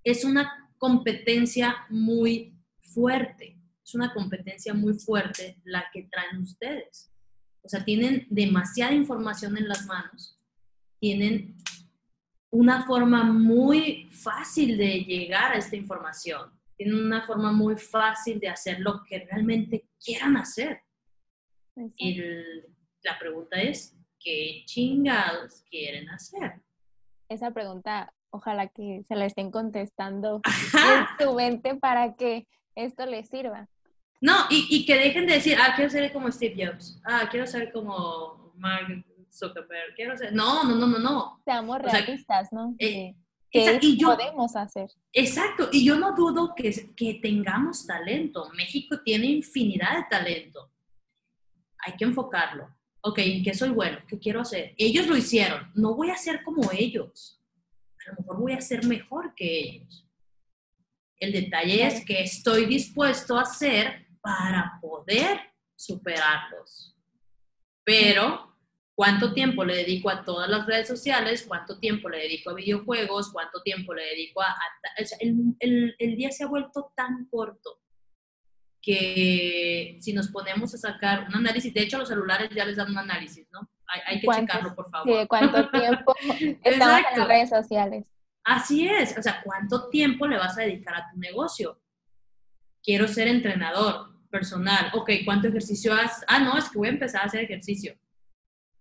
es una competencia muy fuerte, es una competencia muy fuerte la que traen ustedes. O sea, tienen demasiada información en las manos, tienen una forma muy fácil de llegar a esta información tienen una forma muy fácil de hacer lo que realmente quieran hacer. Y la pregunta es, ¿qué chingados quieren hacer? Esa pregunta, ojalá que se la estén contestando en su mente para que esto les sirva. No, y, y, que dejen de decir, ah, quiero ser como Steve Jobs, ah, quiero ser como Mark Zuckerberg, quiero ser... No, no, no, no, no. Seamos realistas, ¿no? Eh, y yo, podemos hacer. Exacto, y yo no dudo que, que tengamos talento. México tiene infinidad de talento. Hay que enfocarlo. Ok, ¿en qué soy bueno? ¿Qué quiero hacer? Ellos lo hicieron. No voy a ser como ellos. A lo mejor voy a ser mejor que ellos. El detalle es que estoy dispuesto a hacer para poder superarlos. Pero cuánto tiempo le dedico a todas las redes sociales, cuánto tiempo le dedico a videojuegos, cuánto tiempo le dedico a... el, el, día se ha vuelto tan corto que si nos ponemos a sacar un análisis, de hecho los celulares ya les dan un análisis, ¿no? Hay, hay que checarlo, por favor. Sí, ¿Cuánto tiempo estamos en las redes sociales? Así es, o sea, ¿cuánto tiempo le vas a dedicar a tu negocio? Quiero ser entrenador personal, ok, ¿cuánto ejercicio haces? Ah, no, es que voy a empezar a hacer ejercicio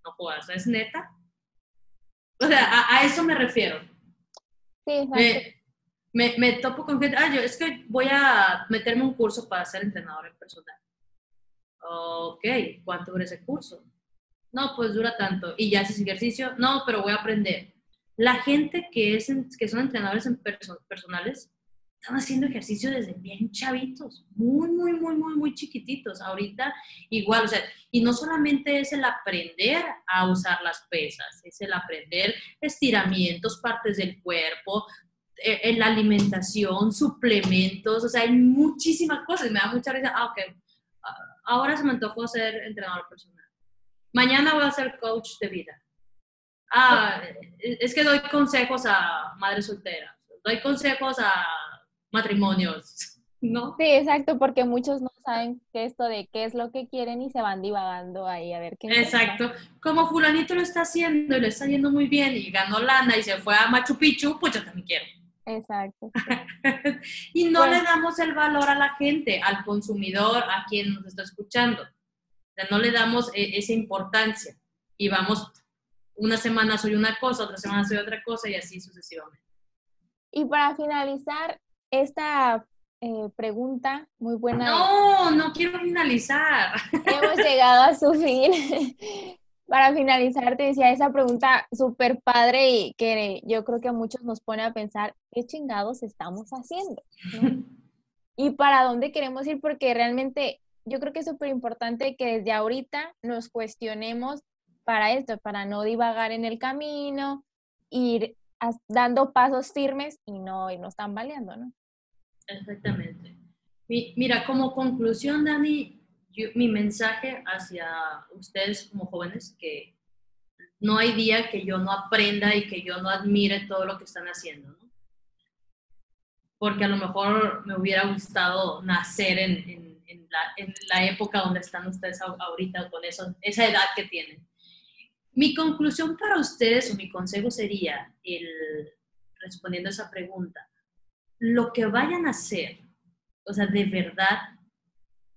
no puedas, es neta. O sea, a, eso me refiero. Sí, me, me, topo con gente, ah, yo es que voy a meterme un curso para ser entrenador en personal. Ok, ¿cuánto dura ese curso? No, pues dura tanto. ¿Y ya haces ejercicio? No, pero voy a aprender. La gente que, es que son entrenadores en personales están haciendo ejercicio desde bien chavitos, muy, muy, muy, muy, muy chiquititos. Ahorita igual, o sea, y no solamente es el aprender a usar las pesas, es el aprender estiramientos, partes del cuerpo, eh, en la alimentación, suplementos, o sea, hay muchísimas cosas. Me da mucha risa, ah, ok, ah, ahora se me antojó ser entrenador personal. Mañana voy a ser coach de vida. Ah, es que doy consejos a madres solteras, doy consejos a matrimonios, ¿no? Sí, exacto, porque muchos no saben qué esto de qué es lo que quieren y se van divagando ahí a ver qué. Exacto, como fulanito lo está haciendo y le está yendo muy bien y ganó lana y se fue a Machu Picchu, pues yo también quiero. Exacto. y no le damos el valor a la gente, al consumidor, a quien nos está escuchando. O sea, no le damos e, esa importancia y vamos, una semana soy una cosa, otra semana soy otra cosa y así sucesivamente. Y para finalizar, esta eh, pregunta muy buena. No, no quiero finalizar. Hemos llegado a su fin. Para finalizar, te decía esa pregunta súper padre y que yo creo que a muchos nos pone a pensar, ¿qué chingados estamos haciendo? ¿Y para dónde queremos ir? Porque realmente yo creo que es súper importante que desde ahorita nos cuestionemos para esto, para no divagar en el camino, ir dando pasos firmes y no irnos tambaleando, ¿no? Exactamente. Mira, como conclusión, Dani, mi mensaje hacia ustedes como jóvenes, que no hay día que yo no aprenda y que yo no admire todo lo que están haciendo. Porque a lo mejor me hubiera gustado nacer en, la, época donde están ustedes ahorita, con esa edad que tienen. Mi conclusión para ustedes o mi consejo sería, el, respondiendo a esa pregunta, lo que vayan a hacer, o sea, de verdad,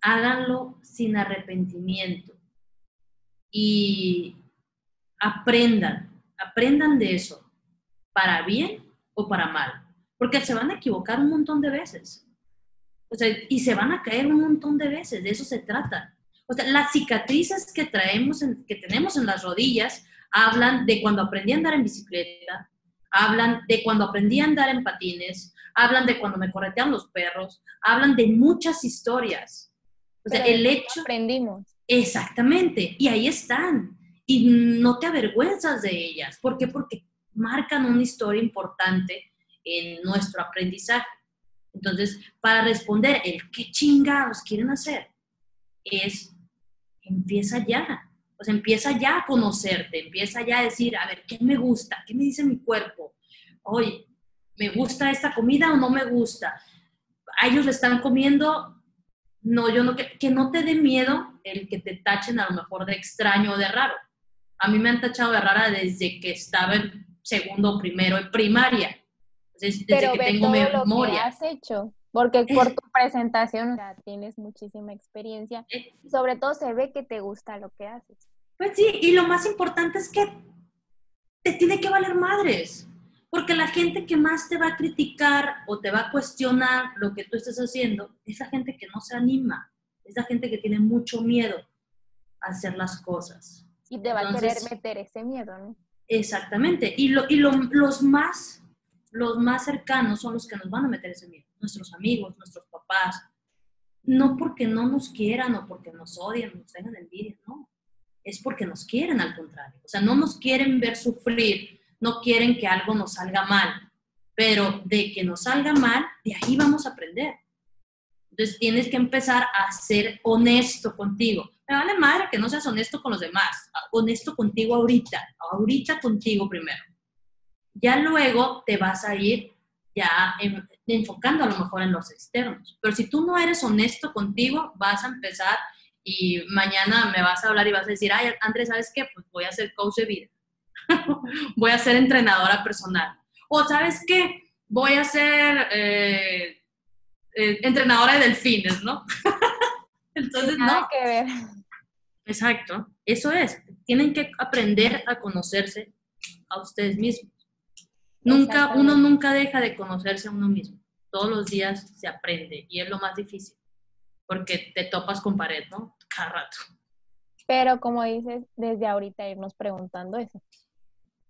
háganlo sin arrepentimiento y aprendan, aprendan de eso, para bien o para mal, porque se van a equivocar un montón de veces. O sea, y se van a caer un montón de veces, de eso se trata. O sea, las cicatrices que traemos, que tenemos en las rodillas, hablan de cuando aprendí a andar en bicicleta, hablan de cuando aprendí a andar en patines, hablan de cuando me corretean los perros, hablan de muchas historias. O sea, el hecho... Aprendimos. Exactamente, y ahí están. Y no te avergüenzas de ellas. ¿Por qué? Porque marcan una historia importante en nuestro aprendizaje. Entonces, para responder el qué chingados quieren hacer, es empieza ya. Sea, empieza ya a conocerte, empieza ya a decir, a ver, ¿qué me gusta? ¿Qué me dice mi cuerpo? Oye, ¿me gusta esta comida o no me gusta? A ellos le están comiendo, no, yo no, que, que no te dé miedo el que te tachen a lo mejor de extraño o de raro. A mí me han tachado de rara desde que estaba en segundo primero en primaria. Desde, Pero que ve tengo todo memoria. lo que has hecho, porque por tu presentación o sea, tienes muchísima experiencia. Eh, y Sobre todo se ve que te gusta lo que haces. Pues sí, y lo más importante es que te tiene que valer madres. Porque la gente que más te va a criticar o te va a cuestionar lo que tú estás haciendo es la gente que no se anima, es la gente que tiene mucho miedo a hacer las cosas. Y te va a querer meter ese miedo, ¿no? Exactamente. Y, lo, y lo- los, más, los más cercanos son los que nos van a meter ese miedo. Nuestros amigos, nuestros papás. No porque no nos quieran o porque nos odian, nos tengan envidia, no. Es porque nos quieren al contrario. O sea, no nos quieren ver sufrir, no quieren que algo nos salga mal. Pero de que nos salga mal, de ahí vamos a aprender. Entonces tienes que empezar a ser honesto contigo. Me vale madre que no seas honesto con los demás. Honesto contigo ahorita. Ahorita contigo primero. Ya luego te vas a ir ya en- enfocando a lo mejor en los externos. Pero si tú no eres honesto contigo, vas a empezar y mañana me vas a hablar y vas a decir, ay, Andrés, ¿sabes qué? Pues voy a ser coach de vida. voy a ser entrenadora personal. O ¿sabes qué? Voy a ser eh, eh, entrenadora de delfines, ¿no? Entonces, Nada no. que ver. Exacto, eso es. Tienen que aprender a conocerse a ustedes mismos. Nunca, uno nunca deja de conocerse a uno mismo. Todos los días se aprende y es lo más difícil, porque te topas con pared, ¿no? Cada rato. Pero como dices, desde ahorita irnos preguntando eso.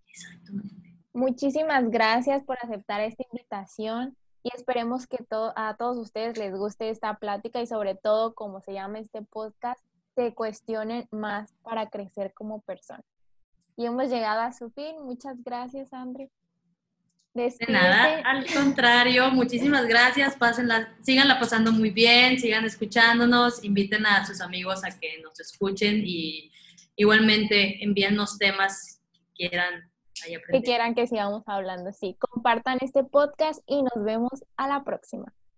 Exactamente. Muchísimas gracias por aceptar esta invitación y esperemos que to- a todos ustedes les guste esta plática y sobre todo, como se llama este podcast, se cuestionen más para crecer como persona. Y hemos llegado a su fin. Muchas gracias, André. De nada, al contrario, muchísimas gracias. Pásenla, síganla pasando muy bien, sigan escuchándonos, inviten a sus amigos a que nos escuchen y igualmente envíennos temas que quieran que quieran que sigamos hablando. Sí, compartan este podcast y nos vemos a la próxima.